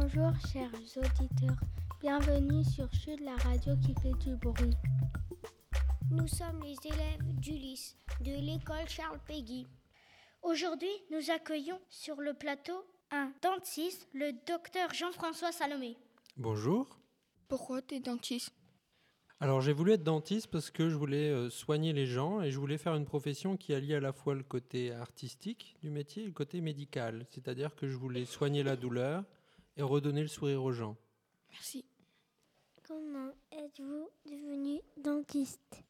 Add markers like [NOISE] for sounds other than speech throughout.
Bonjour chers auditeurs, bienvenue sur Chute, la radio qui fait du bruit. Nous sommes les élèves d'Ulysse de l'école Charles Péguy. Aujourd'hui, nous accueillons sur le plateau un dentiste, le docteur Jean-François Salomé. Bonjour. Pourquoi tu es dentiste? Alors j'ai voulu être dentiste parce que je voulais euh, soigner les gens et je voulais faire une profession qui allie à la fois le côté artistique du métier et le côté médical. C'est-à-dire que je voulais soigner la douleur et redonner le sourire aux gens. Merci. Comment êtes-vous devenu dentiste?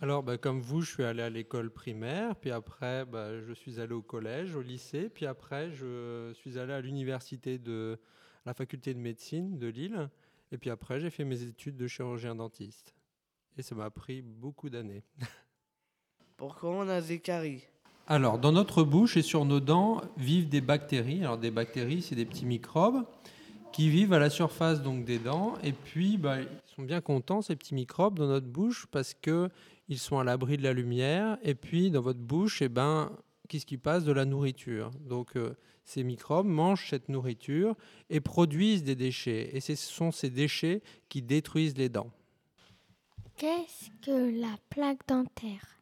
Alors bah, comme vous, je suis allé à l'école primaire, puis après bah, je suis allé au collège, au lycée, puis après je suis allé à l'université de la faculté de médecine de Lille, et puis après j'ai fait mes études de chirurgien dentiste. Et ça m'a pris beaucoup d'années. [LAUGHS] Pourquoi on a des caries Alors, dans notre bouche et sur nos dents vivent des bactéries. Alors, des bactéries, c'est des petits microbes qui vivent à la surface donc des dents. Et puis, bah, ils sont bien contents ces petits microbes dans notre bouche parce que ils sont à l'abri de la lumière. Et puis, dans votre bouche, eh ben, qu'est-ce qui passe? De la nourriture Donc, euh, ces microbes mangent cette nourriture et produisent des déchets. Et ce sont ces déchets qui détruisent les dents. Qu'est-ce que la plaque dentaire?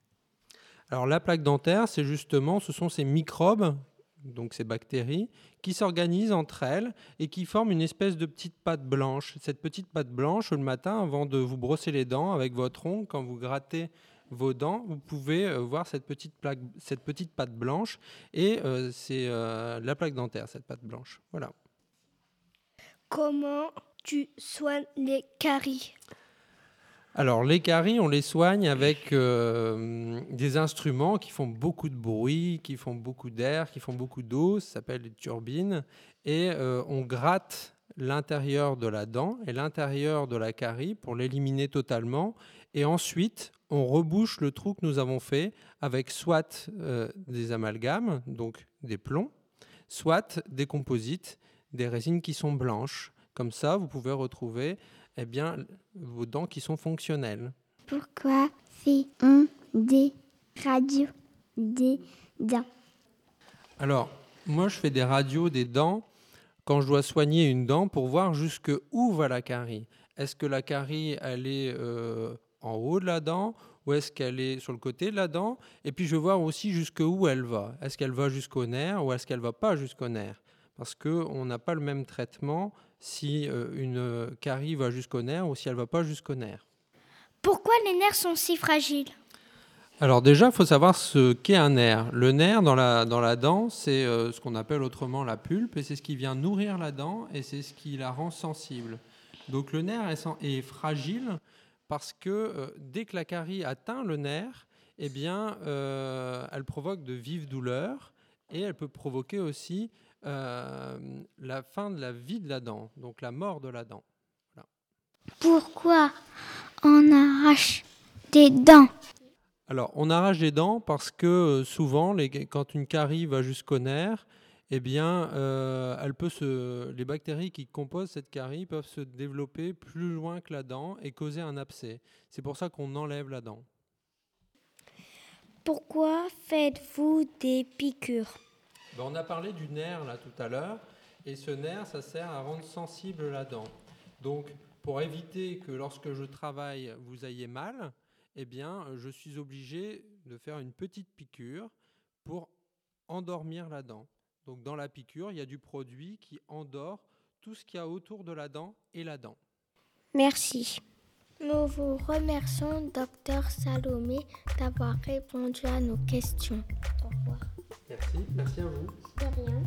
Alors la plaque dentaire, c'est justement, ce sont ces microbes, donc ces bactéries, qui s'organisent entre elles et qui forment une espèce de petite pâte blanche. Cette petite pâte blanche, le matin, avant de vous brosser les dents avec votre ongle, quand vous grattez vos dents, vous pouvez euh, voir cette petite, plaque, cette petite pâte blanche et euh, c'est euh, la plaque dentaire, cette pâte blanche. Voilà. Comment tu soignes les caries? Alors, les caries, on les soigne avec euh, des instruments qui font beaucoup de bruit, qui font beaucoup d'air, qui font beaucoup d'eau. Ça s'appelle les turbines. Et euh, on gratte l'intérieur de la dent et l'intérieur de la carie pour l'éliminer totalement. Et ensuite, on rebouche le trou que nous avons fait avec soit euh, des amalgames, donc des plombs, soit des composites, des résines qui sont blanches. Comme ça, vous pouvez retrouver eh bien, vos dents qui sont fonctionnelles. Pourquoi fait-on des radios des dents? Alors, moi, je fais des radios des dents quand je dois soigner une dent pour voir jusque où va la carie. Est-ce que la carie, elle est euh, en haut de la dent ou est-ce qu'elle est sur le côté de la dent? Et puis, je veux voir aussi jusque où elle va. Est-ce qu'elle va jusqu'au nerf ou est-ce qu'elle va pas jusqu'au nerf? Parce qu'on n'a pas le même traitement si euh, une carie va jusqu'au nerf ou si elle va pas jusqu'au nerf. Pourquoi les nerfs sont si fragiles? Alors déjà, il faut savoir ce qu'est un nerf. Le nerf dans la, dans la dent, c'est euh, ce qu'on appelle autrement la pulpe, et c'est ce qui vient nourrir la dent, et c'est ce qui la rend sensible. Donc le nerf est, fragile parce que euh, dès que la carie atteint le nerf, eh bien, euh, elle provoque de vives douleurs, et elle peut provoquer aussi euh, la fin de la vie de la dent, donc la mort de la dent. Pourquoi on arrache des dents? Alors, on arrache des dents parce que euh, souvent, les- quand une carie va jusqu'au nerf, eh bien, euh, elle peut se, les bactéries qui composent cette carie peuvent se développer plus loin que la dent et causer un abcès. C'est pour ça qu'on enlève la dent. Pourquoi faites-vous des piqûres? Ben, on a parlé du nerf là tout à l'heure, et ce nerf, ça sert à rendre sensible la dent. Donc, pour éviter que lorsque je travaille, vous ayez mal, eh bien, je suis obligé de faire une petite piqûre pour endormir la dent. Donc, dans la piqûre, il y a du produit qui endort tout ce qu'il y a autour de la dent et la dent. Merci. Nous vous remercions, docteur Salomé, d'avoir répondu à nos questions. Au revoir. Merci, merci à vous. De rien.